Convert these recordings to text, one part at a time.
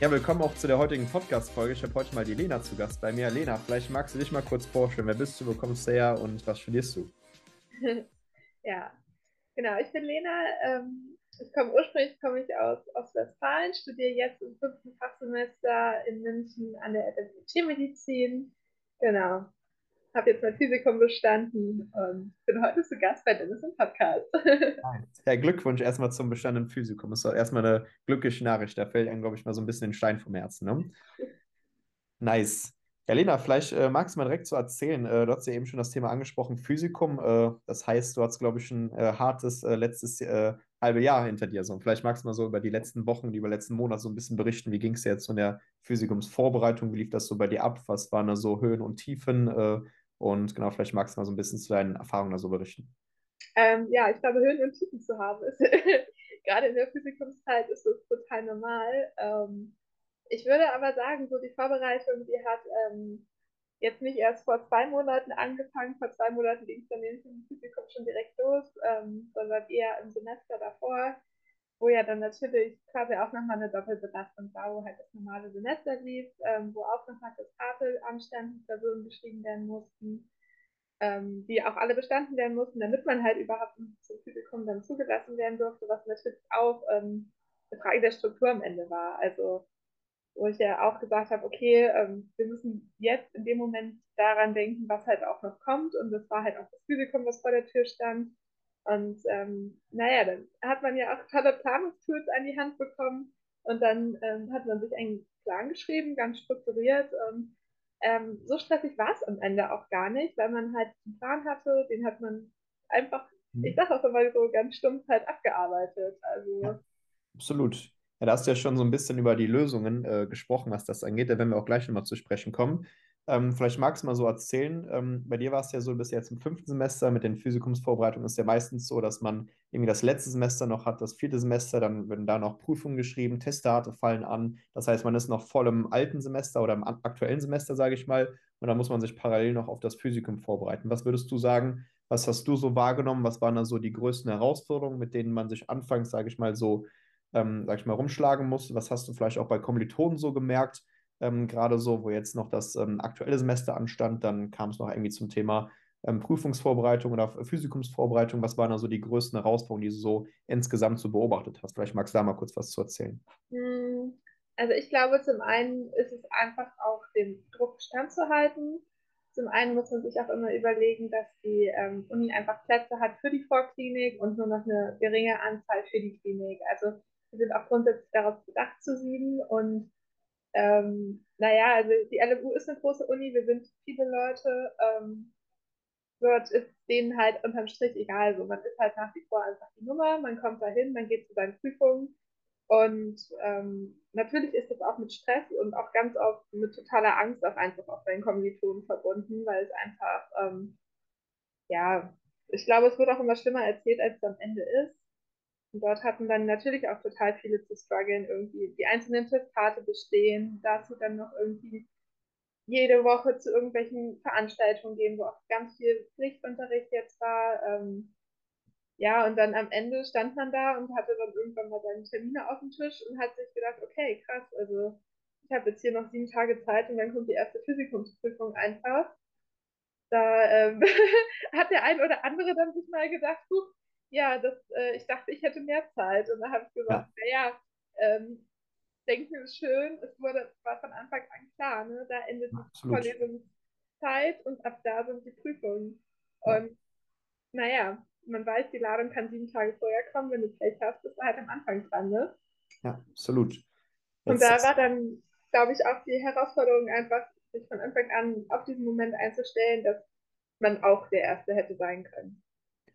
Ja, willkommen auch zu der heutigen Podcast-Folge. Ich habe heute mal die Lena zu Gast bei mir. Lena, vielleicht magst du dich mal kurz vorstellen. Wer bist du, wo kommst du her und was studierst du? ja, genau. Ich bin Lena. Ähm, ich komme ursprünglich komme ich aus Ostwestfalen, studiere jetzt im fünften Fachsemester in München an der FSU Tiermedizin. Genau habe jetzt mein Physikum bestanden und bin heute zu Gast bei Dennis im Podcast. Ja, Glückwunsch erstmal zum bestandenen Physikum. Das ist doch erstmal eine glückliche Nachricht. Da fällt einem, glaube ich, mal so ein bisschen den Stein vom Herzen. Ne? Nice. Ja, Lena, vielleicht äh, magst du mal direkt so erzählen. Äh, du hast ja eben schon das Thema angesprochen, Physikum. Äh, das heißt, du hast, glaube ich, ein äh, hartes äh, letztes äh, halbe Jahr hinter dir. So. Und vielleicht magst du mal so über die letzten Wochen, über die letzten Monate so ein bisschen berichten. Wie ging es jetzt in der Physikumsvorbereitung? Wie lief das so bei dir ab? Was waren da so Höhen und Tiefen? Und genau, vielleicht magst du mal so ein bisschen zu deinen Erfahrungen da so berichten. Ähm, ja, ich glaube, Höhen und Tiefen zu haben ist gerade in der Physikumszeit ist das total normal. Ähm, ich würde aber sagen, so die Vorbereitung, die hat ähm, jetzt nicht erst vor zwei Monaten angefangen. Vor zwei Monaten ging es dann im Physikum schon direkt los, ähm, sondern eher im Semester davor wo ja dann natürlich quasi auch nochmal eine Doppelbelastung war, wo halt das normale Semester lief, ähm, wo auch nochmal das Tafel anstanden, Klausuren geschrieben werden mussten, ähm, die auch alle bestanden werden mussten, damit man halt überhaupt zum Physikum dann zugelassen werden durfte, was natürlich auch ähm, eine Frage der Struktur am Ende war. Also wo ich ja auch gesagt habe, okay, ähm, wir müssen jetzt in dem Moment daran denken, was halt auch noch kommt. Und das war halt auch das Physikum, was vor der Tür stand. Und ähm, naja, dann hat man ja auch tolle Planungstools an die Hand bekommen und dann ähm, hat man sich einen Plan geschrieben, ganz strukturiert und ähm, so stressig war es am Ende auch gar nicht, weil man halt einen Plan hatte, den hat man einfach, mhm. ich sag auch immer so ganz stumpf halt abgearbeitet. Also ja, absolut. Ja, da hast du ja schon so ein bisschen über die Lösungen äh, gesprochen, was das angeht. Da werden wir auch gleich nochmal zu sprechen kommen. Ähm, vielleicht magst du mal so erzählen. Ähm, bei dir war es ja so, bis jetzt im fünften Semester mit den Physikumsvorbereitungen ist ja meistens so, dass man irgendwie das letzte Semester noch hat, das vierte Semester, dann werden da noch Prüfungen geschrieben, Testate fallen an. Das heißt, man ist noch voll im alten Semester oder im aktuellen Semester, sage ich mal. Und dann muss man sich parallel noch auf das Physikum vorbereiten. Was würdest du sagen? Was hast du so wahrgenommen? Was waren da so die größten Herausforderungen, mit denen man sich anfangs, sage ich mal, so, ähm, sag ich mal, rumschlagen muss? Was hast du vielleicht auch bei Kommilitonen so gemerkt? Ähm, gerade so, wo jetzt noch das ähm, aktuelle Semester anstand, dann kam es noch irgendwie zum Thema ähm, Prüfungsvorbereitung oder Physikumsvorbereitung. Was waren da so die größten Herausforderungen, die du so insgesamt so beobachtet hast? Vielleicht magst du da mal kurz was zu erzählen. Hm, also ich glaube, zum einen ist es einfach auch dem Druck standzuhalten. Zum einen muss man sich auch immer überlegen, dass die ähm, Uni einfach Plätze hat für die Vorklinik und nur noch eine geringe Anzahl für die Klinik. Also wir sind auch grundsätzlich darauf bedacht zu sieben und ähm, naja, also die LMU ist eine große Uni, wir sind viele Leute. Ähm, dort ist denen halt unterm Strich egal. So, man ist halt nach wie vor einfach die Nummer, man kommt da hin, man geht zu seinen Prüfungen. Und ähm, natürlich ist das auch mit Stress und auch ganz oft mit totaler Angst auch einfach auf seinen Kommilitonen verbunden, weil es einfach, ähm, ja, ich glaube, es wird auch immer schlimmer erzählt, als es am Ende ist. Und dort hatten dann natürlich auch total viele zu strugglen, irgendwie die einzelnen Testate bestehen, dazu dann noch irgendwie jede Woche zu irgendwelchen Veranstaltungen gehen, wo auch ganz viel Pflichtunterricht jetzt war. Ähm, ja, und dann am Ende stand man da und hatte dann irgendwann mal seine Termine auf dem Tisch und hat sich gedacht, okay, krass, also ich habe jetzt hier noch sieben Tage Zeit und dann kommt die erste Physikumsprüfung einfach. Da ähm, hat der ein oder andere dann sich mal gedacht, ja, das, äh, ich dachte, ich hätte mehr Zeit. Und da habe ich gesagt, ja. naja, ähm, denken ist schön, es wurde, war von Anfang an klar, ne? da endet die Vorlesungszeit und ab da sind die Prüfungen. Ja. Und naja, man weiß, die Ladung kann sieben Tage vorher kommen, wenn du Pech hast, bist du halt am Anfang dran, ne? Ja, absolut. Und da war dann, glaube ich, auch die Herausforderung einfach, sich von Anfang an auf diesen Moment einzustellen, dass man auch der Erste hätte sein können.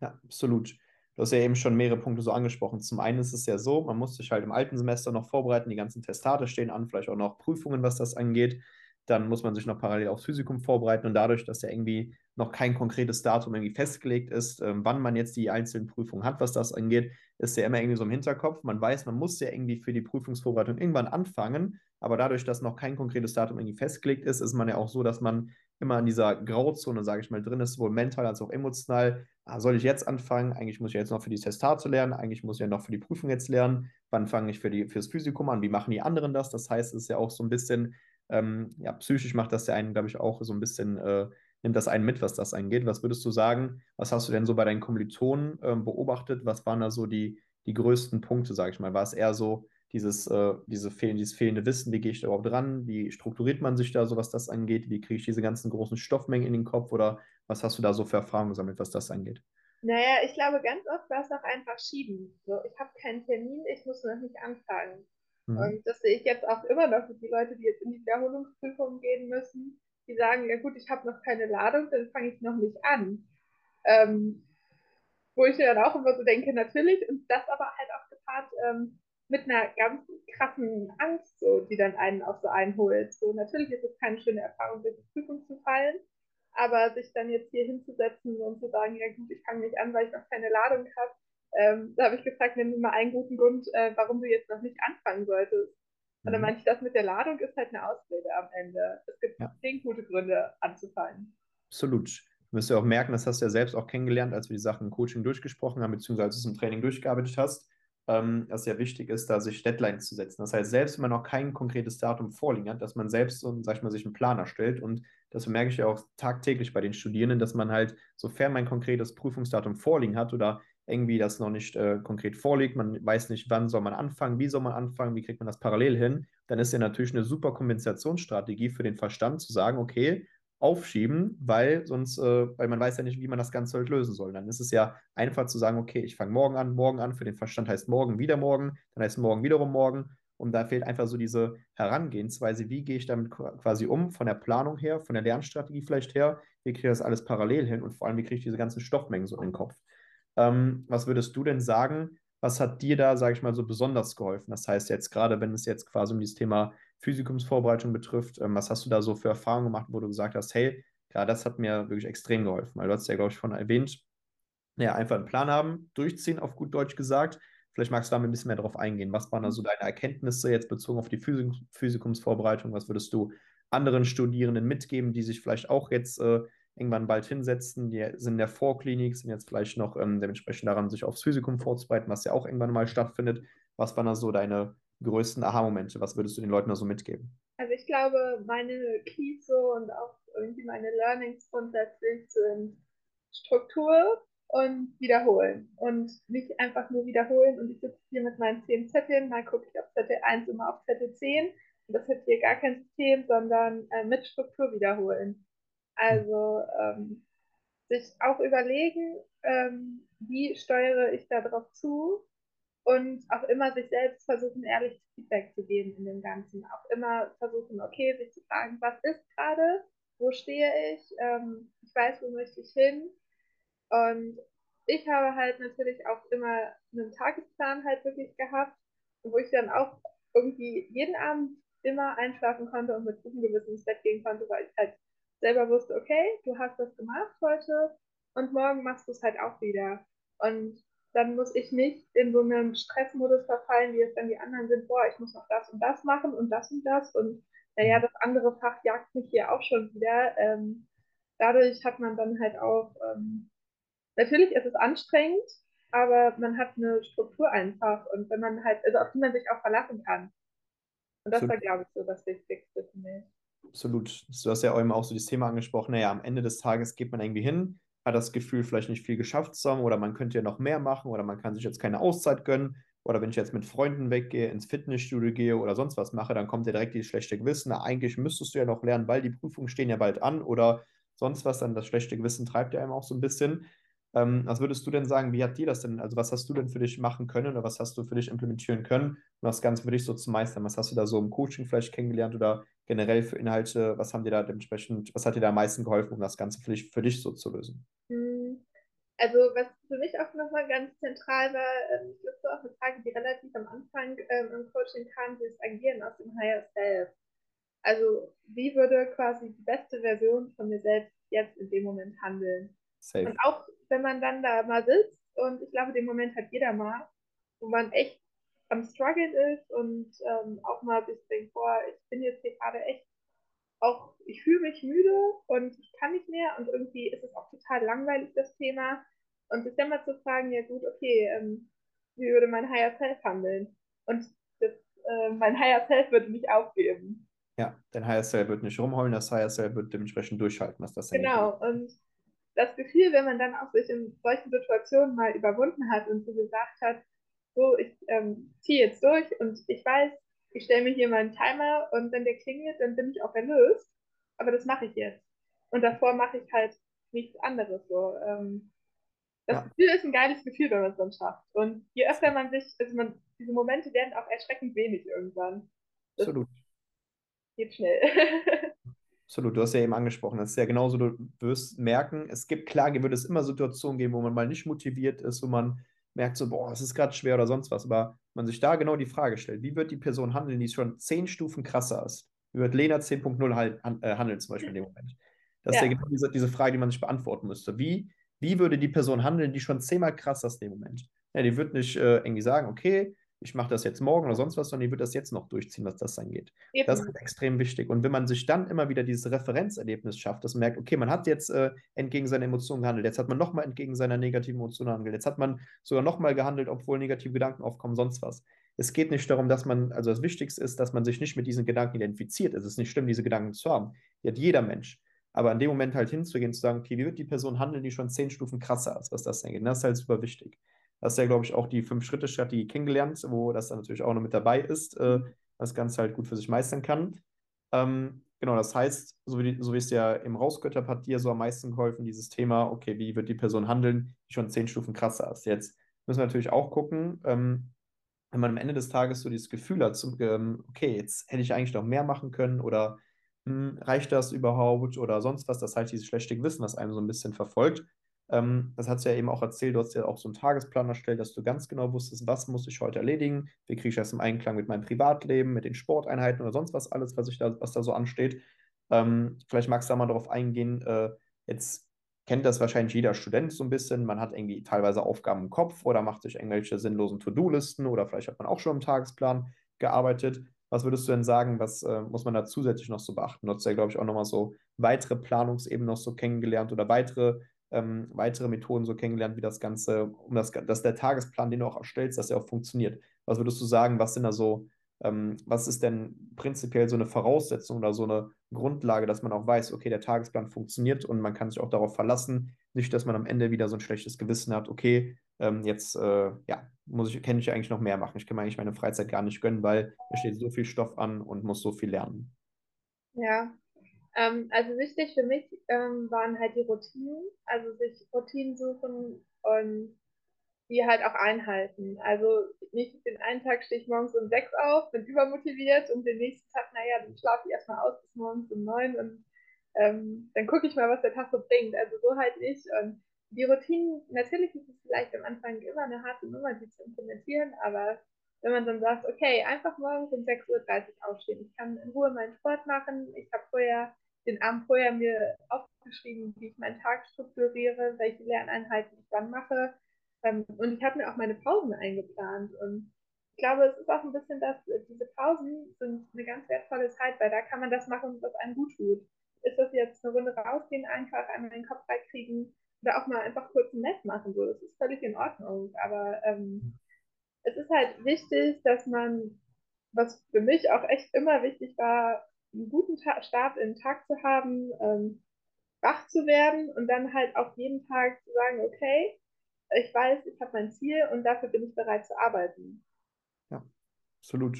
Ja, absolut. Du hast ja eben schon mehrere Punkte so angesprochen. Zum einen ist es ja so, man muss sich halt im alten Semester noch vorbereiten, die ganzen Testate stehen an, vielleicht auch noch Prüfungen, was das angeht. dann muss man sich noch parallel aufs Physikum vorbereiten und dadurch, dass ja irgendwie noch kein konkretes Datum irgendwie festgelegt ist, ähm, wann man jetzt die einzelnen Prüfungen hat, was das angeht, ist ja immer irgendwie so im Hinterkopf. Man weiß, man muss ja irgendwie für die Prüfungsvorbereitung irgendwann anfangen, aber dadurch, dass noch kein konkretes Datum irgendwie festgelegt ist, ist man ja auch so, dass man immer in dieser Grauzone, sage ich mal, drin ist, sowohl mental als auch emotional. Ah, soll ich jetzt anfangen? Eigentlich muss ich jetzt noch für die Testat zu lernen, eigentlich muss ich ja noch für die Prüfung jetzt lernen. Wann fange ich für, die, für das Physikum an? Wie machen die anderen das? Das heißt, es ist ja auch so ein bisschen ähm, ja, psychisch macht das ja einen, glaube ich, auch so ein bisschen, äh, nimmt das einen mit, was das angeht. Was würdest du sagen, was hast du denn so bei deinen Kommilitonen äh, beobachtet? Was waren da so die, die größten Punkte, sage ich mal? War es eher so dieses, äh, diese fehl dieses fehlende Wissen, wie gehe ich da überhaupt dran? Wie strukturiert man sich da so, was das angeht? Wie kriege ich diese ganzen großen Stoffmengen in den Kopf? Oder was hast du da so für Erfahrungen gesammelt, was das angeht? Naja, ich glaube, ganz oft war es auch einfach schieben. So, ich habe keinen Termin, ich muss noch nicht anfangen. Mhm. Und das sehe ich jetzt auch immer noch für die Leute, die jetzt in die Wiederholungsprüfung gehen müssen, die sagen, ja gut, ich habe noch keine Ladung, dann fange ich noch nicht an. Ähm, wo ich mir dann auch immer so denke, natürlich, und das aber halt auch gepaart ähm, mit einer ganz krassen Angst, so, die dann einen auch so einholt. So, natürlich ist es keine schöne Erfahrung, durch die Prüfung zu fallen, aber sich dann jetzt hier hinzusetzen und zu sagen, ja gut, ich fange nicht an, weil ich noch keine Ladung habe, ähm, da habe ich gefragt, nimm mir mal einen guten Grund, äh, warum du jetzt noch nicht anfangen solltest. Und dann mhm. meinte ich, das mit der Ladung ist halt eine Ausrede am Ende. Es gibt ja. zehn gute Gründe anzufangen. Absolut. Du wirst ja auch merken, das hast du ja selbst auch kennengelernt, als wir die Sachen im Coaching durchgesprochen haben, beziehungsweise als du es im Training durchgearbeitet hast, ähm, es ja wichtig ist, da sich Deadlines zu setzen. Das heißt, selbst wenn man noch kein konkretes Datum vorliegen hat, dass man selbst so, sag ich mal, sich einen Plan erstellt. Und das merke ich ja auch tagtäglich bei den Studierenden, dass man halt, sofern man ein konkretes Prüfungsdatum vorliegen hat oder irgendwie das noch nicht äh, konkret vorliegt, man weiß nicht, wann soll man anfangen, wie soll man anfangen, wie kriegt man das parallel hin, dann ist ja natürlich eine super Kompensationsstrategie für den Verstand zu sagen, okay, aufschieben, weil sonst, äh, weil man weiß ja nicht, wie man das Ganze halt lösen soll. Dann ist es ja einfach zu sagen, okay, ich fange morgen an, morgen an, für den Verstand heißt morgen wieder morgen, dann heißt morgen wiederum morgen. Und da fehlt einfach so diese Herangehensweise, wie gehe ich damit quasi um, von der Planung her, von der Lernstrategie vielleicht her, wie kriege ich das alles parallel hin und vor allem, wie kriege ich diese ganzen Stoffmengen so in den Kopf. Ähm, was würdest du denn sagen? Was hat dir da, sage ich mal, so besonders geholfen? Das heißt jetzt gerade, wenn es jetzt quasi um dieses Thema Physikumsvorbereitung betrifft, ähm, was hast du da so für Erfahrungen gemacht, wo du gesagt hast, hey, ja, das hat mir wirklich extrem geholfen, weil du hast ja, glaube ich, schon erwähnt, ja, einfach einen Plan haben, durchziehen, auf gut Deutsch gesagt. Vielleicht magst du da ein bisschen mehr drauf eingehen. Was waren da so deine Erkenntnisse jetzt bezogen auf die Physik Physikumsvorbereitung? Was würdest du anderen Studierenden mitgeben, die sich vielleicht auch jetzt äh, irgendwann bald hinsetzen. Die sind in der Vorklinik, sind jetzt vielleicht noch ähm, dementsprechend daran, sich aufs Physikum vorzubereiten, was ja auch irgendwann mal stattfindet. Was waren da so deine größten Aha-Momente? Was würdest du den Leuten da so mitgeben? Also ich glaube, meine Keys so und auch irgendwie meine Learnings grundsätzlich sind Struktur und wiederholen. Und nicht einfach nur wiederholen und ich sitze hier mit meinen zehn Zetteln, mal gucke ich auf Zettel 1 immer auf Zettel 10 und das hat hier gar kein System, sondern äh, mit Struktur wiederholen. Also ähm, sich auch überlegen, ähm, wie steuere ich darauf zu und auch immer sich selbst versuchen, ehrlich Feedback zu geben in dem Ganzen. Auch immer versuchen, okay, sich zu fragen, was ist gerade, wo stehe ich, ähm, ich weiß, wo möchte ich hin. Und ich habe halt natürlich auch immer einen Tagesplan halt wirklich gehabt, wo ich dann auch irgendwie jeden Abend immer einschlafen konnte und mit gutem Gewissen ins Bett gehen konnte, weil ich halt selber wusste, okay, du hast das gemacht heute und morgen machst du es halt auch wieder. Und dann muss ich nicht in so einem Stressmodus verfallen, wie es dann die anderen sind, boah, ich muss noch das und das machen und das und das und naja, mhm. das andere Fach jagt mich hier auch schon wieder. Ähm, dadurch hat man dann halt auch, ähm, natürlich ist es anstrengend, aber man hat eine Struktur einfach und wenn man halt, also auf die man sich auch verlassen kann. Und das so. war, glaube ich, so das Wichtigste für mich. Absolut. Du hast ja eben auch so das Thema angesprochen, naja, am Ende des Tages geht man irgendwie hin, hat das Gefühl, vielleicht nicht viel geschafft zu haben oder man könnte ja noch mehr machen oder man kann sich jetzt keine Auszeit gönnen oder wenn ich jetzt mit Freunden weggehe, ins Fitnessstudio gehe oder sonst was mache, dann kommt ja direkt dieses schlechte Gewissen. Eigentlich müsstest du ja noch lernen, weil die Prüfungen stehen ja bald an oder sonst was, dann das schlechte Gewissen treibt ja einem auch so ein bisschen. Ähm, was würdest du denn sagen, wie hat dir das denn, also was hast du denn für dich machen können oder was hast du für dich implementieren können, um das Ganze für dich so zu meistern? Was hast du da so im Coaching vielleicht kennengelernt oder generell für Inhalte? Was haben dir da dementsprechend, was hat dir da am meisten geholfen, um das Ganze für dich, für dich so zu lösen? Hm, also was für mich auch nochmal ganz zentral war, ähm, ich glaube auch eine Frage, die relativ am Anfang ähm, im Coaching kam, dieses Agieren aus dem Higher Self. Also, wie würde quasi die beste Version von mir selbst jetzt in dem Moment handeln? Safe. Und auch wenn man dann da mal sitzt, und ich glaube, den Moment hat jeder mal, wo man echt am Struggeln ist und ähm, auch mal sich denkt, boah, ich bin jetzt hier gerade echt auch, ich fühle mich müde und ich kann nicht mehr und irgendwie ist es auch total langweilig, das Thema. Und sich dann mal zu fragen, ja gut, okay, ähm, wie würde mein Higher Self handeln? Und das, äh, mein Higher Self würde nicht aufgeben. Ja, dein Higher Self wird nicht rumheulen, das Higher Self wird dementsprechend durchhalten, was das Genau, und das Gefühl, wenn man dann auch sich in solchen Situationen mal überwunden hat und so gesagt hat, so, ich ähm, ziehe jetzt durch und ich weiß, ich stelle mir hier mal einen Timer und wenn der klingelt, dann bin ich auch erlöst. Aber das mache ich jetzt. Und davor mache ich halt nichts anderes. So. Ähm, das ja. Gefühl ist ein geiles Gefühl, wenn man es dann schafft. Und je öfter man sich, also man, diese Momente werden auch erschreckend wenig irgendwann. Das Absolut. Geht schnell. Absolut, du hast ja eben angesprochen, das ist ja genauso, du wirst merken, es gibt, klar, wird es immer Situationen geben, wo man mal nicht motiviert ist, wo man merkt so, boah, es ist gerade schwer oder sonst was, aber man sich da genau die Frage stellt, wie wird die Person handeln, die schon zehn Stufen krasser ist? Wie wird Lena 10.0 halt, äh, handeln zum Beispiel in dem Moment? Das ja. ist ja genau diese, diese Frage, die man sich beantworten müsste. Wie, wie würde die Person handeln, die schon zehnmal krasser ist in dem Moment? Ja, die wird nicht äh, irgendwie sagen, okay, ich mache das jetzt morgen oder sonst was, sondern die wird das jetzt noch durchziehen, was das angeht. Eben. Das ist extrem wichtig. Und wenn man sich dann immer wieder dieses Referenzerlebnis schafft, dass man merkt, okay, man hat jetzt äh, entgegen seiner Emotionen gehandelt, jetzt hat man nochmal entgegen seiner negativen Emotionen gehandelt, jetzt hat man sogar nochmal gehandelt, obwohl negative Gedanken aufkommen, sonst was. Es geht nicht darum, dass man, also das Wichtigste ist, dass man sich nicht mit diesen Gedanken identifiziert. Es ist nicht schlimm, diese Gedanken zu haben. Die hat jeder Mensch. Aber in dem Moment halt hinzugehen, zu sagen, okay, wie wird die Person handeln, die schon zehn Stufen krasser ist, was das angeht. Das ist halt super wichtig. Hast ja, glaube ich, auch die Fünf-Schritte-Strategie kennengelernt, wo das dann natürlich auch noch mit dabei ist, äh, das Ganze halt gut für sich meistern kann. Ähm, genau, das heißt, so wie, so wie es ja im Rausgötter hat dir so am meisten geholfen, dieses Thema, okay, wie wird die Person handeln, die schon zehn Stufen krasser ist. Jetzt müssen wir natürlich auch gucken, ähm, wenn man am Ende des Tages so dieses Gefühl hat, zum, ähm, okay, jetzt hätte ich eigentlich noch mehr machen können oder hm, reicht das überhaupt oder sonst was, das heißt dieses schlechte Gewissen, was einem so ein bisschen verfolgt, ähm, das hat du ja eben auch erzählt, du hast ja auch so einen Tagesplan erstellt, dass du ganz genau wusstest, was muss ich heute erledigen, wie kriege ich das im Einklang mit meinem Privatleben, mit den Sporteinheiten oder sonst was alles, was, ich da, was da so ansteht. Ähm, vielleicht magst du da mal darauf eingehen, äh, jetzt kennt das wahrscheinlich jeder Student so ein bisschen. Man hat irgendwie teilweise Aufgaben im Kopf oder macht sich irgendwelche sinnlosen To-Do-Listen oder vielleicht hat man auch schon im Tagesplan gearbeitet. Was würdest du denn sagen, was äh, muss man da zusätzlich noch so beachten? Du hast ja, glaube ich, auch nochmal so weitere Planungsebenen noch so kennengelernt oder weitere ähm, weitere Methoden so kennengelernt, wie das Ganze, um das, dass der Tagesplan, den du auch erstellst, dass er auch funktioniert. Was würdest du sagen, was sind da so, ähm, was ist denn prinzipiell so eine Voraussetzung oder so eine Grundlage, dass man auch weiß, okay, der Tagesplan funktioniert und man kann sich auch darauf verlassen, nicht, dass man am Ende wieder so ein schlechtes Gewissen hat, okay, ähm, jetzt äh, ja, muss ich, kann ich eigentlich noch mehr machen. Ich kann mir eigentlich meine Freizeit gar nicht gönnen, weil da steht so viel Stoff an und muss so viel lernen. Ja, ähm, also wichtig für mich ähm, waren halt die Routinen, also sich Routinen suchen und die halt auch einhalten. Also nicht den einen Tag stehe ich morgens um sechs auf, bin übermotiviert und den nächsten Tag, naja, dann schlafe ich erstmal aus bis morgens um neun und ähm, dann gucke ich mal, was der Tag so bringt. Also so halt nicht. Und die Routinen, natürlich ist es vielleicht am Anfang immer eine harte Nummer, die zu implementieren, aber wenn man dann sagt, okay, einfach morgens um 6.30 Uhr aufstehen, ich kann in Ruhe meinen Sport machen, ich habe vorher den Abend vorher mir aufgeschrieben, wie ich meinen Tag strukturiere, welche Lerneinheiten ich dann mache. Ähm, und ich habe mir auch meine Pausen eingeplant. Und ich glaube, es ist auch ein bisschen das, diese Pausen sind eine ganz wertvolle Zeit, weil da kann man das machen, was einem gut tut. Ist das jetzt eine Runde rausgehen, einfach einmal den Kopf freikriegen oder auch mal einfach kurz ein Netz machen, so. Das ist völlig in Ordnung. Aber ähm, es ist halt wichtig, dass man, was für mich auch echt immer wichtig war, einen guten Ta Start in den Tag zu haben, ähm, wach zu werden und dann halt auch jeden Tag zu sagen, okay, ich weiß, ich habe mein Ziel und dafür bin ich bereit zu arbeiten. Ja, absolut.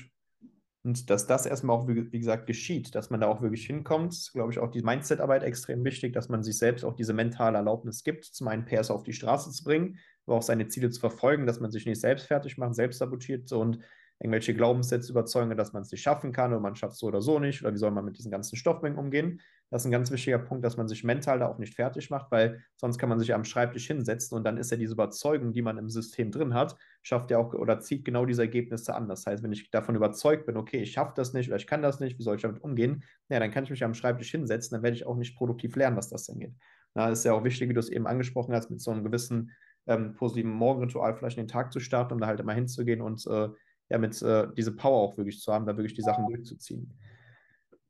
Und dass das erstmal auch, wie, gesagt, geschieht, dass man da auch wirklich hinkommt, ist, glaube ich, auch die Mindset-Arbeit extrem wichtig, dass man sich selbst auch diese mentale Erlaubnis gibt, zum einen PS auf die Straße zu bringen, aber auch seine Ziele zu verfolgen, dass man sich nicht selbst fertig macht, selbst sabotiert und irgendwelche Glaubenssätze, Überzeugungen, dass man es nicht schaffen kann oder man schafft es so oder so nicht oder wie soll man mit diesen ganzen Stoffmengen umgehen. Das ist ein ganz wichtiger Punkt, dass man sich mental da auch nicht fertig macht, weil sonst kann man sich am Schreibtisch hinsetzen und dann ist ja diese Überzeugung, die man im System drin hat, schafft ja auch oder zieht genau diese Ergebnisse an. Das heißt, wenn ich davon überzeugt bin, okay, ich schaffe das nicht oder ich kann das nicht, wie soll ich damit umgehen, ja, dann kann ich mich am Schreibtisch hinsetzen, dann werde ich auch nicht produktiv lernen, was das denn geht. Na, ist ja auch wichtig, wie du es eben angesprochen hast, mit so einem gewissen ähm, positiven Morgenritual vielleicht in den Tag zu starten, um da halt immer hinzugehen und äh, ja, mit äh, diese Power auch wirklich zu haben, da wirklich die Sachen durchzuziehen.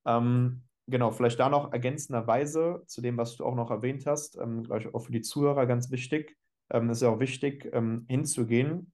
Ähm, genau, vielleicht da noch ergänzenderweise zu dem, was du auch noch erwähnt hast, ähm, glaube auch für die Zuhörer ganz wichtig. Ähm, ist ja auch wichtig, ähm, hinzugehen,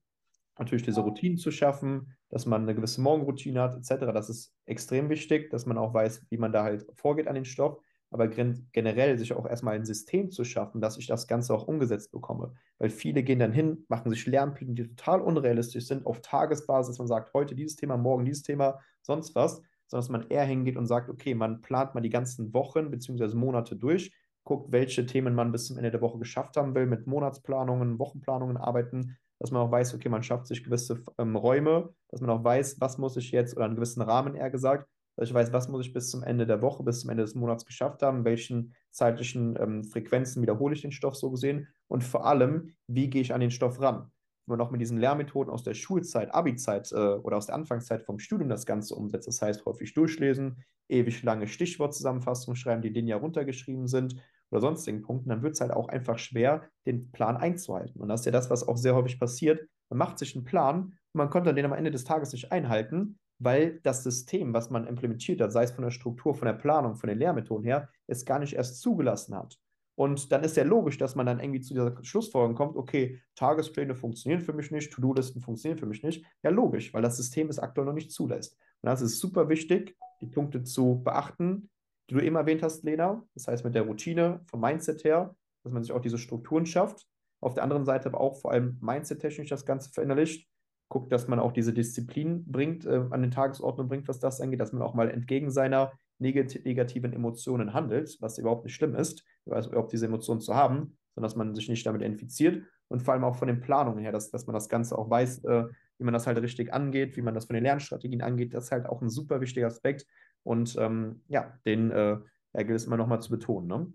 natürlich diese Routinen zu schaffen, dass man eine gewisse Morgenroutine hat, etc. Das ist extrem wichtig, dass man auch weiß, wie man da halt vorgeht an den Stoff aber generell sich auch erstmal ein System zu schaffen, dass ich das Ganze auch umgesetzt bekomme. Weil viele gehen dann hin, machen sich Lernpläne, die total unrealistisch sind, auf Tagesbasis. Man sagt, heute dieses Thema, morgen dieses Thema, sonst was, sondern dass man eher hingeht und sagt, okay, man plant mal die ganzen Wochen bzw. Monate durch, guckt, welche Themen man bis zum Ende der Woche geschafft haben will, mit Monatsplanungen, Wochenplanungen arbeiten, dass man auch weiß, okay, man schafft sich gewisse ähm, Räume, dass man auch weiß, was muss ich jetzt, oder einen gewissen Rahmen eher gesagt, dass ich weiß, was muss ich bis zum Ende der Woche, bis zum Ende des Monats geschafft haben, welchen zeitlichen ähm, Frequenzen wiederhole ich den Stoff so gesehen und vor allem, wie gehe ich an den Stoff ran. Wenn man auch mit diesen Lehrmethoden aus der Schulzeit, Abi-Zeit äh, oder aus der Anfangszeit vom Studium das Ganze umsetzt, das heißt häufig durchlesen, ewig lange Stichwortzusammenfassungen schreiben, die linear runtergeschrieben sind oder sonstigen Punkten, dann wird es halt auch einfach schwer, den Plan einzuhalten. Und das ist ja das, was auch sehr häufig passiert. Man macht sich einen Plan und man konnte den am Ende des Tages nicht einhalten, weil das System, was man implementiert hat, sei es von der Struktur, von der Planung, von den Lehrmethoden her, es gar nicht erst zugelassen hat. Und dann ist ja logisch, dass man dann irgendwie zu dieser Schlussfolgerung kommt, okay, Tagespläne funktionieren für mich nicht, To-Do-Listen funktionieren für mich nicht. Ja, logisch, weil das System es aktuell noch nicht zulässt. Und das ist super wichtig, die Punkte zu beachten, die du eben erwähnt hast, Lena. Das heißt, mit der Routine, vom Mindset her, dass man sich auch diese Strukturen schafft. Auf der anderen Seite aber auch vor allem mindset-technisch das Ganze verinnerlicht guckt, dass man auch diese Disziplin bringt, äh, an den Tagesordnung bringt, was das angeht, dass man auch mal entgegen seiner negat negativen Emotionen handelt, was überhaupt nicht schlimm ist, überhaupt diese Emotionen zu haben, sondern dass man sich nicht damit infiziert und vor allem auch von den Planungen her, dass, dass man das Ganze auch weiß, äh, wie man das halt richtig angeht, wie man das von den Lernstrategien angeht, das ist halt auch ein super wichtiger Aspekt und ähm, ja, den äh, gilt es immer nochmal zu betonen. Ne?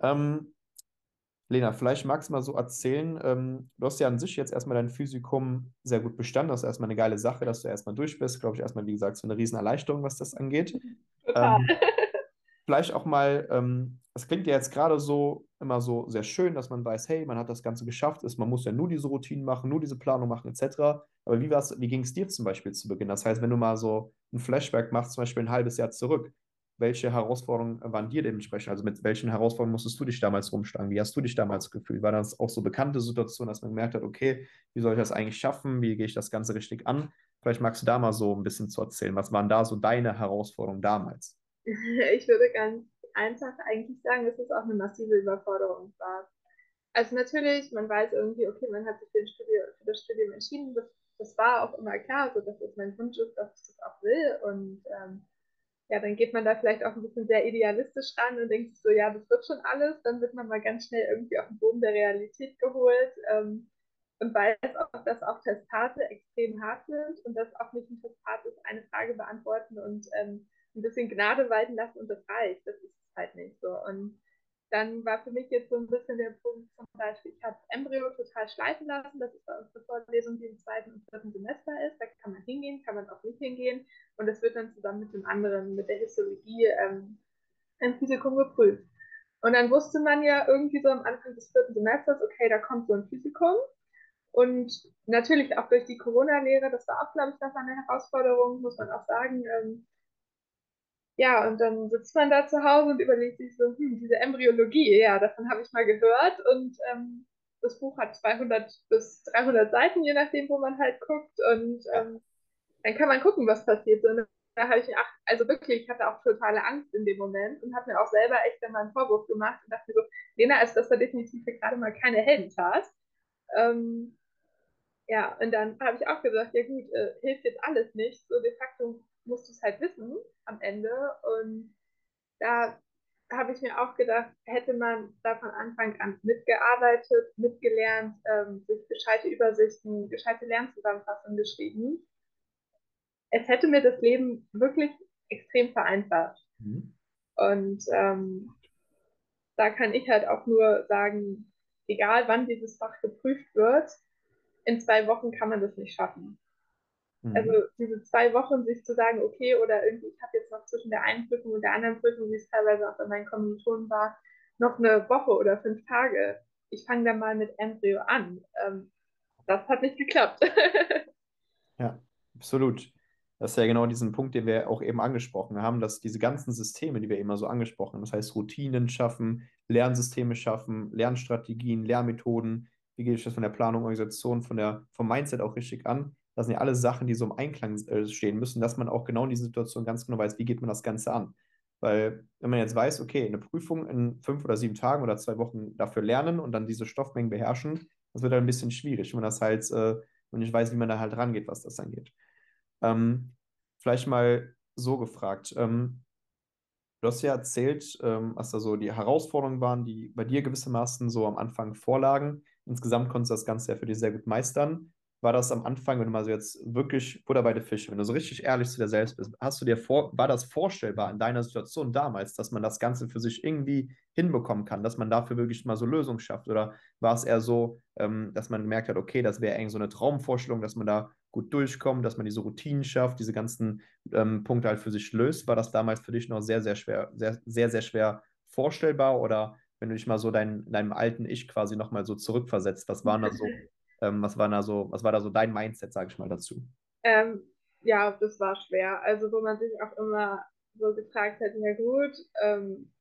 Ähm, Lena, vielleicht magst du mal so erzählen, ähm, du hast ja an sich jetzt erstmal dein Physikum sehr gut bestanden. Das ist erstmal eine geile Sache, dass du erstmal durch bist. Glaube ich, erstmal, wie gesagt, so eine Riesenerleichterung, was das angeht. Total. Ähm, vielleicht auch mal, ähm, das klingt ja jetzt gerade so immer so sehr schön, dass man weiß, hey, man hat das Ganze geschafft, ist, man muss ja nur diese Routinen machen, nur diese Planung machen, etc. Aber wie, wie ging es dir zum Beispiel zu Beginn? Das heißt, wenn du mal so ein Flashback machst, zum Beispiel ein halbes Jahr zurück, welche Herausforderungen waren dir dementsprechend? Also mit welchen Herausforderungen musstest du dich damals rumschlagen? Wie hast du dich damals gefühlt? War das auch so bekannte Situation, dass man gemerkt hat, okay, wie soll ich das eigentlich schaffen? Wie gehe ich das Ganze richtig an? Vielleicht magst du da mal so ein bisschen zu erzählen. Was waren da so deine Herausforderungen damals? Ich würde ganz einfach eigentlich sagen, dass es auch eine massive Überforderung war. Also natürlich, man weiß irgendwie, okay, man hat sich für, Studium, für das Studium entschieden. Das, das war auch immer klar, also dass es mein Wunsch ist, dass ich das auch will. Und ähm, ja, dann geht man da vielleicht auch ein bisschen sehr idealistisch ran und denkt so, ja, das wird schon alles. Dann wird man mal ganz schnell irgendwie auf den Boden der Realität geholt ähm, und weiß auch, dass auch Testate extrem hart sind und dass auch nicht ein Testat ist, eine Frage beantworten und ähm, ein bisschen Gnade walten lassen und das reicht. Das ist halt nicht so. Und dann war für mich jetzt so ein bisschen der Punkt, zum Beispiel, ich habe Embryo total schleifen lassen. Das ist bei uns eine Vorlesung, die im zweiten und dritten Semester ist. Da kann man hingehen, kann man auch nicht hingehen. Und das wird dann zusammen mit dem anderen, mit der Histologie ähm, im Physikum geprüft. Und dann wusste man ja irgendwie so am Anfang des vierten Semesters, okay, da kommt so ein Physikum. Und natürlich auch durch die Corona-Lehre, das war auch, glaube ich, eine Herausforderung, muss man auch sagen. Ähm, ja, und dann sitzt man da zu Hause und überlegt sich so, hm, diese Embryologie, ja, davon habe ich mal gehört. Und ähm, das Buch hat 200 bis 300 Seiten, je nachdem, wo man halt guckt. Und ähm, dann kann man gucken, was passiert. Und da habe ich, ach, also wirklich, ich hatte auch totale Angst in dem Moment und habe mir auch selber echt dann mal einen Vorwurf gemacht und dachte so, Lena, ist das da definitiv gerade mal keine Heldentat. Ähm, ja, und dann habe ich auch gesagt, ja gut, äh, hilft jetzt alles nicht. So de facto musst du es halt wissen am Ende. Und da habe ich mir auch gedacht, hätte man da von Anfang an mitgearbeitet, mitgelernt, ähm, sich gescheite Übersichten, gescheite Lernzusammenfassungen geschrieben, es hätte mir das Leben wirklich extrem vereinfacht. Mhm. Und ähm, da kann ich halt auch nur sagen, egal wann dieses Fach geprüft wird, in zwei Wochen kann man das nicht schaffen. Mhm. Also diese zwei Wochen sich zu sagen, okay, oder irgendwie, ich habe jetzt noch zwischen der einen Prüfung und der anderen Prüfung, wie es teilweise auch bei meinen Kommilitonen war, noch eine Woche oder fünf Tage. Ich fange dann mal mit Embryo an. Ähm, das hat nicht geklappt. ja, absolut. Das ist ja genau diesen Punkt, den wir auch eben angesprochen haben, dass diese ganzen Systeme, die wir immer so angesprochen haben, das heißt Routinen schaffen, Lernsysteme schaffen, Lernstrategien, Lehrmethoden, wie gehe ich das von der Planung, Organisation, von der, vom Mindset auch richtig an, das sind ja alle Sachen, die so im Einklang äh, stehen müssen, dass man auch genau in dieser Situation ganz genau weiß, wie geht man das Ganze an. Weil, wenn man jetzt weiß, okay, eine Prüfung in fünf oder sieben Tagen oder zwei Wochen dafür lernen und dann diese Stoffmengen beherrschen, das wird dann ein bisschen schwierig, wenn man das halt, äh, wenn ich weiß, wie man da halt rangeht, was das angeht. Ähm, vielleicht mal so gefragt. Ähm, du hast ja erzählt, ähm, was da so die Herausforderungen waren, die bei dir gewissermaßen so am Anfang vorlagen. Insgesamt konntest du das Ganze ja für dich sehr gut meistern war das am Anfang, wenn du mal so jetzt wirklich Butter bei der Fische, wenn du so richtig ehrlich zu dir selbst bist, hast du dir vor, war das vorstellbar in deiner Situation damals, dass man das Ganze für sich irgendwie hinbekommen kann, dass man dafür wirklich mal so Lösungen schafft? Oder war es eher so, ähm, dass man gemerkt hat, okay, das wäre irgendwie so eine Traumvorstellung, dass man da gut durchkommt, dass man diese Routinen schafft, diese ganzen ähm, Punkte halt für sich löst? War das damals für dich noch sehr, sehr schwer, sehr, sehr, sehr schwer vorstellbar? Oder wenn du dich mal so dein, deinem alten Ich quasi nochmal so zurückversetzt, was waren da so Ähm, was, war da so, was war da so dein Mindset, sage ich mal, dazu? Ähm, ja, das war schwer. Also wo man sich auch immer so gefragt hat, ja gut, ähm,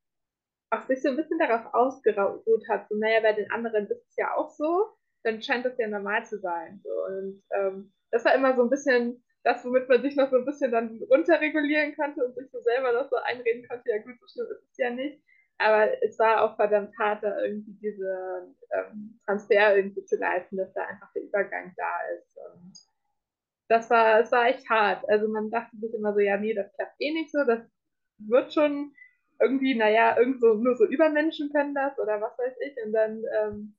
auch sich so ein bisschen darauf ausgeruht hat, so naja, bei den anderen ist es ja auch so, dann scheint das ja normal zu sein. So. Und ähm, das war immer so ein bisschen das, womit man sich noch so ein bisschen dann runterregulieren konnte und sich so selber noch so einreden konnte, ja gut, so schlimm ist es ja nicht. Aber es war auch verdammt hart, da irgendwie diese ähm, Transfer irgendwie zu leisten, dass da einfach der Übergang da ist. Und das war, es war echt hart. Also man dachte sich immer so, ja, nee, das klappt eh nicht so, das wird schon irgendwie, naja, irgendwo nur so Übermenschen können das oder was weiß ich. Und dann ähm,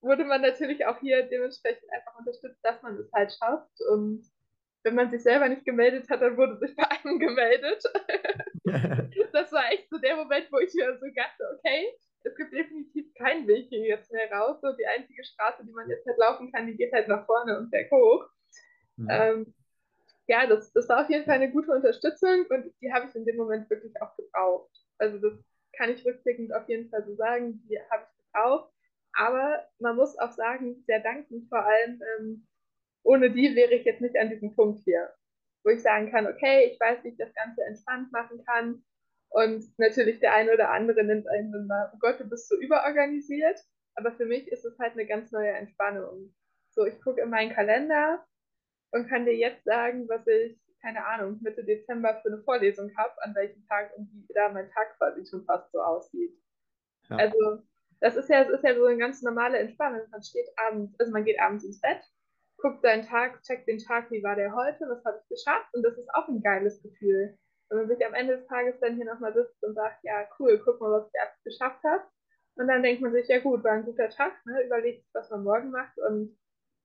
wurde man natürlich auch hier dementsprechend einfach unterstützt, dass man es halt schafft. Und wenn man sich selber nicht gemeldet hat, dann wurde sich bei einem gemeldet. das war echt so der Moment, wo ich mir so dachte, okay, es gibt definitiv keinen Weg hier jetzt mehr raus. So die einzige Straße, die man jetzt halt laufen kann, die geht halt nach vorne und berghoch. Mhm. Ähm, ja, das, das war auf jeden Fall eine gute Unterstützung und die habe ich in dem Moment wirklich auch gebraucht. Also das kann ich rückblickend auf jeden Fall so sagen, die habe ich gebraucht. Aber man muss auch sagen, sehr dankend vor allem ähm, ohne die wäre ich jetzt nicht an diesem Punkt hier, wo ich sagen kann, okay, ich weiß, wie ich das Ganze entspannt machen kann. Und natürlich der eine oder andere nimmt einen dann mal, oh Gott, du bist so überorganisiert. Aber für mich ist es halt eine ganz neue Entspannung. So, ich gucke in meinen Kalender und kann dir jetzt sagen, was ich, keine Ahnung, Mitte Dezember für eine Vorlesung habe, an welchem Tag und wie da mein Tag quasi schon fast so aussieht. Ja. Also, das ist ja, das ist ja so eine ganz normale Entspannung. Man steht abends, also man geht abends ins Bett guckt seinen Tag, checkt den Tag, wie war der heute, was habe ich geschafft und das ist auch ein geiles Gefühl. Wenn man sich am Ende des Tages dann hier nochmal sitzt und sagt, ja cool, guck mal, was ich alles geschafft habe. Und dann denkt man sich, ja gut, war ein guter Tag, ne? überlegt, was man morgen macht und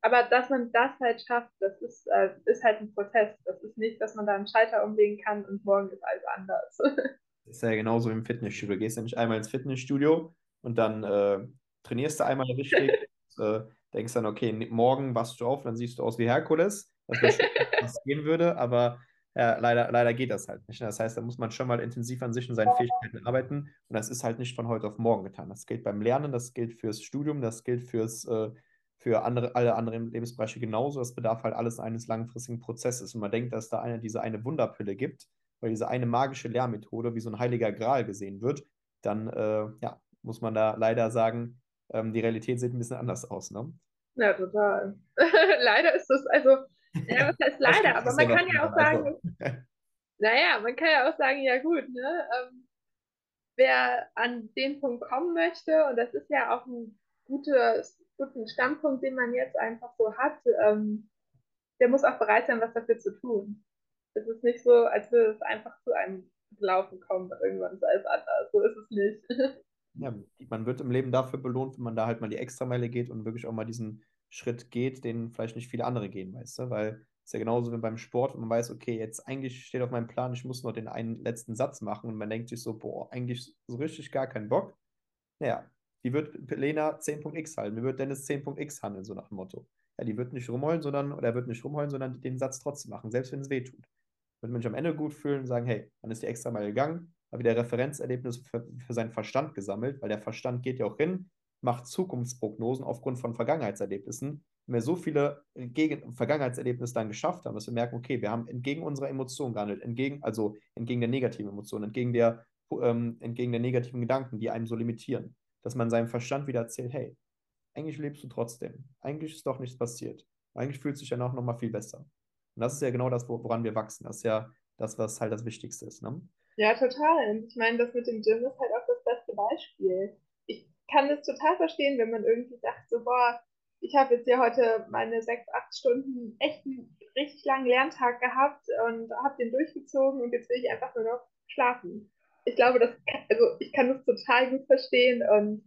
aber dass man das halt schafft, das ist, äh, ist halt ein Prozess. Das ist nicht, dass man da einen Schalter umlegen kann und morgen ist alles anders. das ist ja genauso im Fitnessstudio. Du gehst ja nicht einmal ins Fitnessstudio und dann äh, trainierst du einmal richtig. und, äh, denkst dann, okay, morgen wachst du auf, dann siehst du aus wie Herkules, das wäre schön, was gehen würde, aber ja, leider, leider geht das halt nicht. Ne? Das heißt, da muss man schon mal intensiv an sich und seinen Fähigkeiten arbeiten und das ist halt nicht von heute auf morgen getan. Das gilt beim Lernen, das gilt fürs Studium, das gilt fürs, äh, für andere, alle anderen Lebensbereiche genauso. Das bedarf halt alles eines langfristigen Prozesses und man denkt, dass da eine, diese eine Wunderpille gibt, weil diese eine magische Lehrmethode wie so ein heiliger Gral gesehen wird, dann äh, ja, muss man da leider sagen, ähm, die Realität sieht ein bisschen anders aus, ne? Ja, total. leider ist das, also, ja, was heißt leider, aber man kann ja auch sagen, naja, man kann ja auch sagen, ja gut, ne, ähm, wer an den Punkt kommen möchte, und das ist ja auch ein guter, guter Standpunkt, den man jetzt einfach so hat, ähm, der muss auch bereit sein, was dafür zu tun. Es ist nicht so, als würde es einfach zu einem Laufen kommt, irgendwann ist alles anders. So ist es nicht. Ja, man wird im Leben dafür belohnt, wenn man da halt mal die Extrameile geht und wirklich auch mal diesen Schritt geht, den vielleicht nicht viele andere gehen, weißt du? Weil es ist ja genauso wie beim Sport, wenn man weiß, okay, jetzt eigentlich steht auf meinem Plan, ich muss noch den einen letzten Satz machen und man denkt sich so, boah, eigentlich so richtig gar keinen Bock. Naja, die wird Lena 10.x halten, wie wird Dennis 10.x handeln, so nach dem Motto. Ja, die wird nicht rumheulen, sondern, oder er wird nicht rumheulen, sondern den Satz trotzdem machen, selbst wenn es weh tut. Wird man sich am Ende gut fühlen und sagen, hey, man ist die extra mal gegangen, hat wieder Referenzerlebnis für, für seinen Verstand gesammelt, weil der Verstand geht ja auch hin, macht Zukunftsprognosen aufgrund von Vergangenheitserlebnissen. Wenn wir so viele Gegen Vergangenheitserlebnisse dann geschafft haben, dass wir merken, okay, wir haben entgegen unserer Emotionen gehandelt, entgegen, also entgegen der negativen Emotionen, entgegen der, ähm, entgegen der negativen Gedanken, die einem so limitieren, dass man seinem Verstand wieder erzählt, hey, eigentlich lebst du trotzdem. Eigentlich ist doch nichts passiert. Eigentlich fühlt sich ja noch mal viel besser. Und das ist ja genau das, woran wir wachsen. Das ist ja das, was halt das Wichtigste ist. Ne? Ja, total. Ich meine, das mit dem Gym ist halt auch das beste Beispiel. Ich kann das total verstehen, wenn man irgendwie sagt, so, boah, ich habe jetzt hier heute meine sechs, acht Stunden echt einen richtig langen Lerntag gehabt und habe den durchgezogen und jetzt will ich einfach nur noch schlafen. Ich glaube, das, also ich kann das total gut verstehen und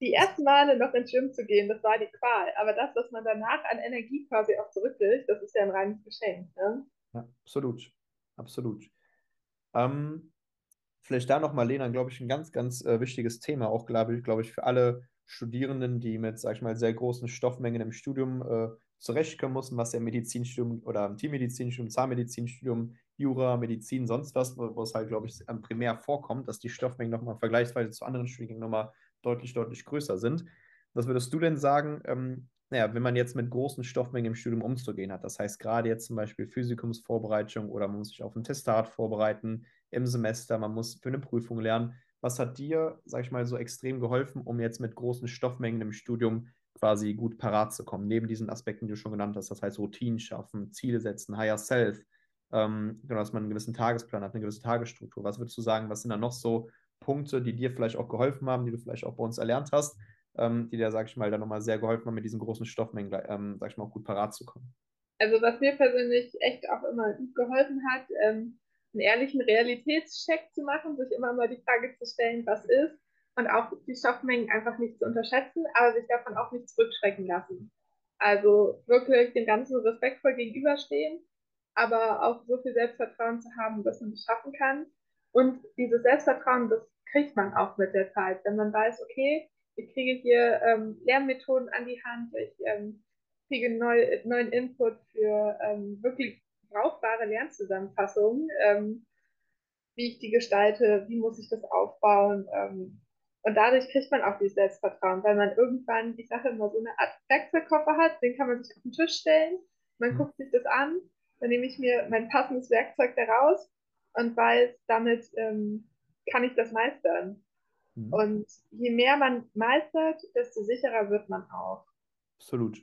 die ersten Male noch ins Gym zu gehen, das war die Qual. Aber das, was man danach an Energie quasi auch zurückkriegt, das ist ja ein reines Geschenk. Ne? Ja, absolut. Absolut. Ähm, vielleicht da nochmal, Lena, glaube ich, ein ganz, ganz äh, wichtiges Thema, auch glaube ich, glaube ich, für alle Studierenden, die mit, sag ich mal, sehr großen Stoffmengen im Studium äh, zurechtkommen müssen, was ja Medizinstudium oder Tiermedizinstudium, Zahnmedizinstudium, Jura, Medizin, sonst was, wo, wo es halt, glaube ich, primär vorkommt, dass die Stoffmengen nochmal vergleichsweise zu anderen Studiengängen nochmal deutlich, deutlich größer sind. Was würdest du denn sagen, ähm, naja, wenn man jetzt mit großen Stoffmengen im Studium umzugehen hat, das heißt gerade jetzt zum Beispiel Physikumsvorbereitung oder man muss sich auf ein Testat vorbereiten im Semester, man muss für eine Prüfung lernen. Was hat dir, sag ich mal, so extrem geholfen, um jetzt mit großen Stoffmengen im Studium quasi gut parat zu kommen, neben diesen Aspekten, die du schon genannt hast, das heißt Routinen schaffen, Ziele setzen, Higher Self, ähm, genau, dass man einen gewissen Tagesplan hat, eine gewisse Tagesstruktur. Was würdest du sagen, was sind da noch so Punkte, die dir vielleicht auch geholfen haben, die du vielleicht auch bei uns erlernt hast, ähm, die dir, sag ich mal, dann nochmal sehr geholfen haben, mit diesen großen Stoffmengen, ähm, sag ich mal, auch gut parat zu kommen? Also was mir persönlich echt auch immer gut geholfen hat, ähm, einen ehrlichen Realitätscheck zu machen, sich immer mal die Frage zu stellen, was ist und auch die Stoffmengen einfach nicht zu unterschätzen, aber sich davon auch nicht zurückschrecken lassen. Also wirklich dem Ganzen respektvoll gegenüberstehen, aber auch so viel Selbstvertrauen zu haben, dass man es schaffen kann. Und dieses Selbstvertrauen, das kriegt man auch mit der Zeit, wenn man weiß, okay, ich kriege hier ähm, Lernmethoden an die Hand, ich ähm, kriege neu, neuen Input für ähm, wirklich brauchbare Lernzusammenfassungen, ähm, wie ich die gestalte, wie muss ich das aufbauen. Ähm, und dadurch kriegt man auch dieses Selbstvertrauen, weil man irgendwann, ich sage immer, so eine Art Werkzeugkoffer hat, den kann man sich auf den Tisch stellen, man mhm. guckt sich das an, dann nehme ich mir mein passendes Werkzeug daraus und weiß, damit ähm, kann ich das meistern. Mhm. Und je mehr man meistert, desto sicherer wird man auch. Absolut.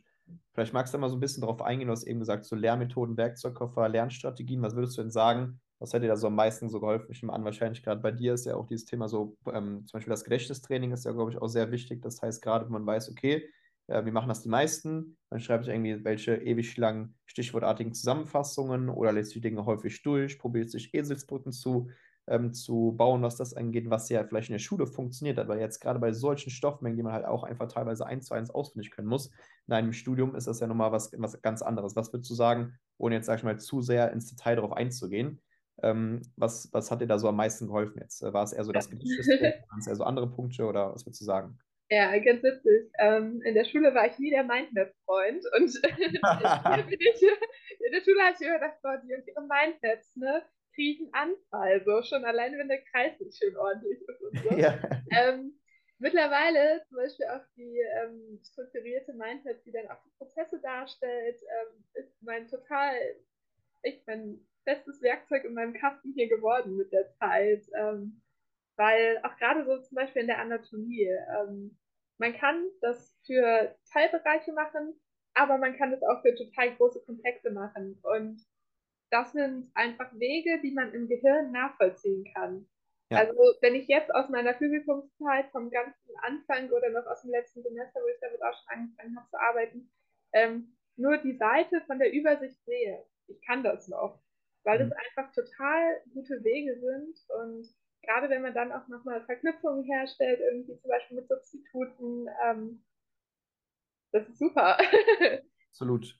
Vielleicht magst du mal so ein bisschen darauf eingehen, du hast eben gesagt, so Lehrmethoden, Werkzeugkoffer, Lernstrategien. Was würdest du denn sagen? Was hat dir da so am meisten so geholfen? Ich nehme an, wahrscheinlich gerade bei dir ist ja auch dieses Thema so, ähm, zum Beispiel das Gedächtnistraining ist ja, glaube ich, auch sehr wichtig. Das heißt, gerade wenn man weiß, okay, äh, wie machen das die meisten? Man schreibt irgendwie welche ewig langen stichwortartigen Zusammenfassungen oder lässt die Dinge häufig durch, probiert sich Eselsbrücken zu ähm, zu bauen, was das angeht, was ja vielleicht in der Schule funktioniert, aber jetzt gerade bei solchen Stoffmengen, die man halt auch einfach teilweise eins zu eins auswendig können muss, in einem Studium ist das ja nochmal was, was ganz anderes. Was würdest du sagen, ohne jetzt, sag ich mal, zu sehr ins Detail darauf einzugehen? Ähm, was, was hat dir da so am meisten geholfen jetzt? War es eher so das Gedächtnis, waren es eher so andere Punkte oder was würdest du sagen? Ja, ganz witzig. Ähm, in der Schule war ich nie der Mindmap-Freund und in der Schule habe ich immer gedacht, boah, die und ihre Mindmaps, ne? Kriege ich einen Anfall, so schon alleine, wenn der Kreis nicht schön ordentlich ist und so. Ja. Ähm, mittlerweile zum Beispiel auch die ähm, strukturierte Mindset, die dann auch die Prozesse darstellt, ähm, ist mein total, echt mein bestes Werkzeug in meinem Kasten hier geworden mit der Zeit. Ähm, weil auch gerade so zum Beispiel in der Anatomie, ähm, man kann das für Teilbereiche machen, aber man kann das auch für total große Komplexe machen. Und das sind einfach Wege, die man im Gehirn nachvollziehen kann. Ja. Also wenn ich jetzt aus meiner Physikumszeit vom ganzen Anfang oder noch aus dem letzten Semester, wo ich damit auch schon angefangen habe zu arbeiten, ähm, nur die Seite von der Übersicht sehe, ich kann das noch. weil es mhm. einfach total gute Wege sind und gerade wenn man dann auch nochmal Verknüpfungen herstellt, irgendwie zum Beispiel mit Substituten, ähm, das ist super. Absolut.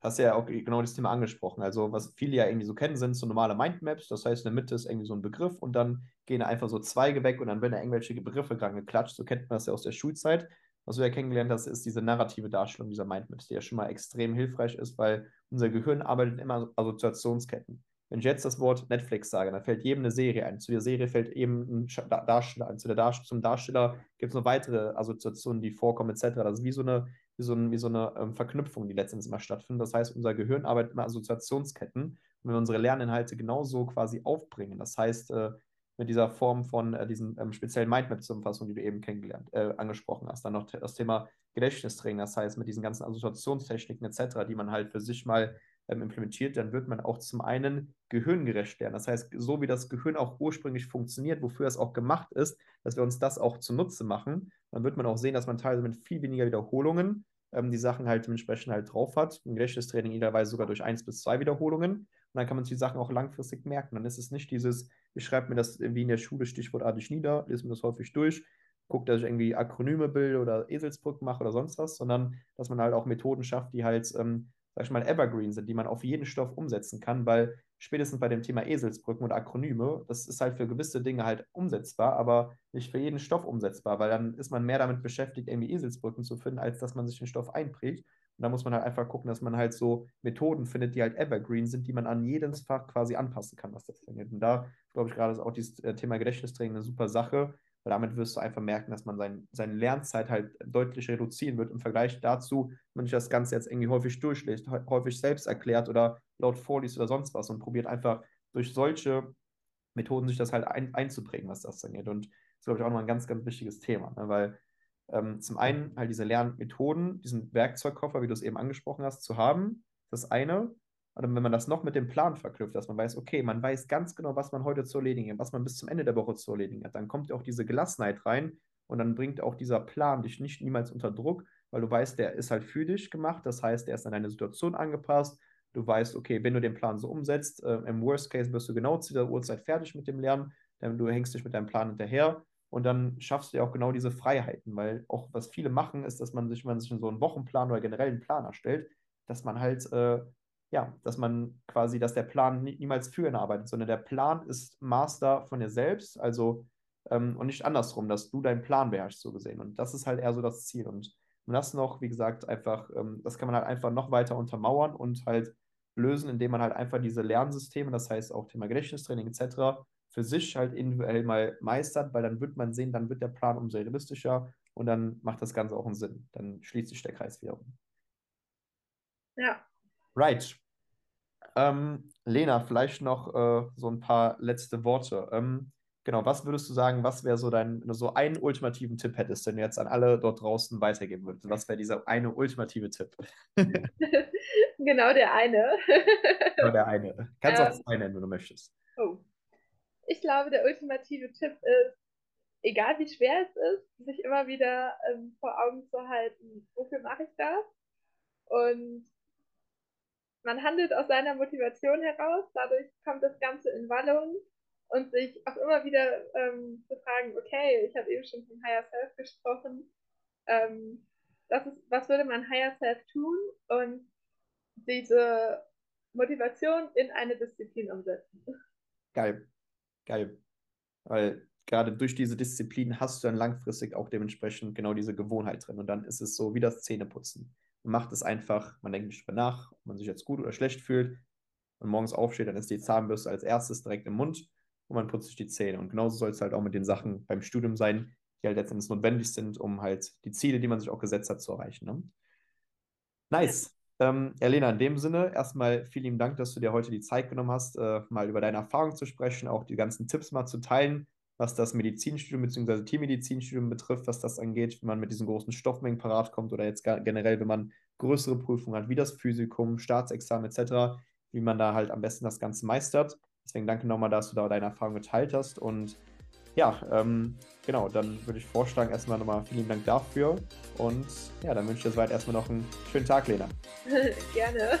Hast ja auch genau das Thema angesprochen. Also, was viele ja irgendwie so kennen, sind so normale Mindmaps. Das heißt, in der Mitte ist irgendwie so ein Begriff und dann gehen einfach so Zweige weg und dann werden da irgendwelche Begriffe dran geklatscht. So kennt man das ja aus der Schulzeit. Was du ja kennengelernt hast, ist diese narrative Darstellung dieser Mindmaps, die ja schon mal extrem hilfreich ist, weil unser Gehirn arbeitet immer Assoziationsketten. Wenn ich jetzt das Wort Netflix sage, dann fällt jedem eine Serie ein. Zu der Serie fällt eben ein Darsteller ein. Zu der Dar zum Darsteller gibt es noch weitere Assoziationen, die vorkommen, etc. Das ist wie so eine, wie so, ein, wie so eine ähm, Verknüpfung, die letztendlich immer stattfindet. Das heißt, unser Gehirn arbeitet immer Assoziationsketten. Und wenn wir unsere Lerninhalte genauso quasi aufbringen, das heißt, äh, mit dieser Form von äh, diesen ähm, speziellen Mindmap-Zusammenfassungen, die du eben kennengelernt, äh, angesprochen hast. Dann noch das Thema Gedächtnistraining, das heißt mit diesen ganzen Assoziationstechniken etc., die man halt für sich mal ähm, implementiert, dann wird man auch zum einen gehirngerecht lernen. Das heißt, so wie das Gehirn auch ursprünglich funktioniert, wofür es auch gemacht ist, dass wir uns das auch zunutze machen, dann wird man auch sehen, dass man teilweise mit viel weniger Wiederholungen ähm, die Sachen halt dementsprechend halt drauf hat. Im Gedächtnistraining idealerweise sogar durch eins bis zwei Wiederholungen. Und dann kann man sich die Sachen auch langfristig merken. Dann ist es nicht dieses, ich schreibe mir das wie in der Schule stichwortartig nieder, lese mir das häufig durch, gucke, dass ich irgendwie Akronyme bilde oder Eselsbrücken mache oder sonst was, sondern dass man halt auch Methoden schafft, die halt ähm, sag ich mal, Evergreen sind, die man auf jeden Stoff umsetzen kann, weil spätestens bei dem Thema Eselsbrücken und Akronyme, das ist halt für gewisse Dinge halt umsetzbar, aber nicht für jeden Stoff umsetzbar, weil dann ist man mehr damit beschäftigt, irgendwie Eselsbrücken zu finden, als dass man sich den Stoff einprägt. Und da muss man halt einfach gucken, dass man halt so Methoden findet, die halt evergreen sind, die man an jedes Fach quasi anpassen kann, was das angeht. Und da glaube ich gerade ist auch dieses äh, Thema Gedächtnistraining eine super Sache, weil damit wirst du einfach merken, dass man sein, seine Lernzeit halt deutlich reduzieren wird im Vergleich dazu, wenn ich das Ganze jetzt irgendwie häufig durchliest, häufig selbst erklärt oder laut vorliest oder sonst was und probiert einfach durch solche Methoden sich das halt ein, einzuprägen, was das angeht. Und das ist, glaube ich, auch noch ein ganz, ganz wichtiges Thema, ne? weil ähm, zum einen halt diese Lernmethoden, diesen Werkzeugkoffer, wie du es eben angesprochen hast, zu haben, das eine. Und wenn man das noch mit dem Plan verknüpft, dass man weiß, okay, man weiß ganz genau, was man heute zu erledigen hat, was man bis zum Ende der Woche zu erledigen hat, dann kommt ja auch diese Gelassenheit rein und dann bringt auch dieser Plan dich nicht niemals unter Druck, weil du weißt, der ist halt für dich gemacht, das heißt, der ist an deine Situation angepasst. Du weißt, okay, wenn du den Plan so umsetzt, äh, im Worst Case wirst du genau zu der Uhrzeit fertig mit dem Lernen, denn du hängst dich mit deinem Plan hinterher und dann schaffst du ja auch genau diese Freiheiten, weil auch was viele machen, ist, dass man sich, wenn man sich so einen Wochenplan oder generell einen Plan erstellt, dass man halt äh, ja, dass man quasi, dass der Plan nie, niemals für ihn arbeitet, sondern der Plan ist Master von dir selbst, also ähm, und nicht andersrum, dass du deinen Plan beherrschst, so gesehen. Und das ist halt eher so das Ziel. Und, und das noch, wie gesagt, einfach, ähm, das kann man halt einfach noch weiter untermauern und halt lösen, indem man halt einfach diese Lernsysteme, das heißt auch Thema Gedächtnistraining etc., für sich halt individuell mal meistert, weil dann wird man sehen, dann wird der Plan umso realistischer und dann macht das Ganze auch einen Sinn. Dann schließt sich der Kreis wieder um. Ja, Right. Ähm, Lena, vielleicht noch äh, so ein paar letzte Worte. Ähm, genau, was würdest du sagen, was wäre so dein, wenn du so einen ultimativen Tipp hättest, den du jetzt an alle dort draußen weitergeben würdest? Was wäre dieser eine ultimative Tipp? genau der eine. genau der eine. Kannst ähm, auch zwei nennen, wenn du möchtest. Oh. Ich glaube, der ultimative Tipp ist, egal wie schwer es ist, sich immer wieder ähm, vor Augen zu halten, wofür mache ich das? Und man handelt aus seiner Motivation heraus, dadurch kommt das Ganze in Wallung und sich auch immer wieder ähm, zu fragen, okay, ich habe eben schon vom Higher Self gesprochen, ähm, ist, was würde mein Higher Self tun und diese Motivation in eine Disziplin umsetzen. Geil, geil. Weil gerade durch diese Disziplin hast du dann langfristig auch dementsprechend genau diese Gewohnheit drin und dann ist es so wie das Zähneputzen. Man macht es einfach, man denkt nicht drüber nach, ob man sich jetzt gut oder schlecht fühlt. Und morgens aufsteht, dann ist die Zahnbürste als erstes direkt im Mund und man putzt sich die Zähne. Und genauso soll es halt auch mit den Sachen beim Studium sein, die halt letztendlich notwendig sind, um halt die Ziele, die man sich auch gesetzt hat, zu erreichen. Ne? Nice. Ähm, Elena, in dem Sinne, erstmal vielen lieben Dank, dass du dir heute die Zeit genommen hast, äh, mal über deine Erfahrung zu sprechen, auch die ganzen Tipps mal zu teilen was das Medizinstudium bzw. Tiermedizinstudium betrifft, was das angeht, wenn man mit diesen großen Stoffmengen parat kommt oder jetzt generell, wenn man größere Prüfungen hat, wie das Physikum, Staatsexamen etc., wie man da halt am besten das Ganze meistert. Deswegen danke nochmal, dass du da deine Erfahrung geteilt hast und ja, ähm, genau, dann würde ich vorschlagen, erstmal nochmal vielen Dank dafür und ja, dann wünsche ich dir soweit erstmal noch einen schönen Tag, Lena. Gerne.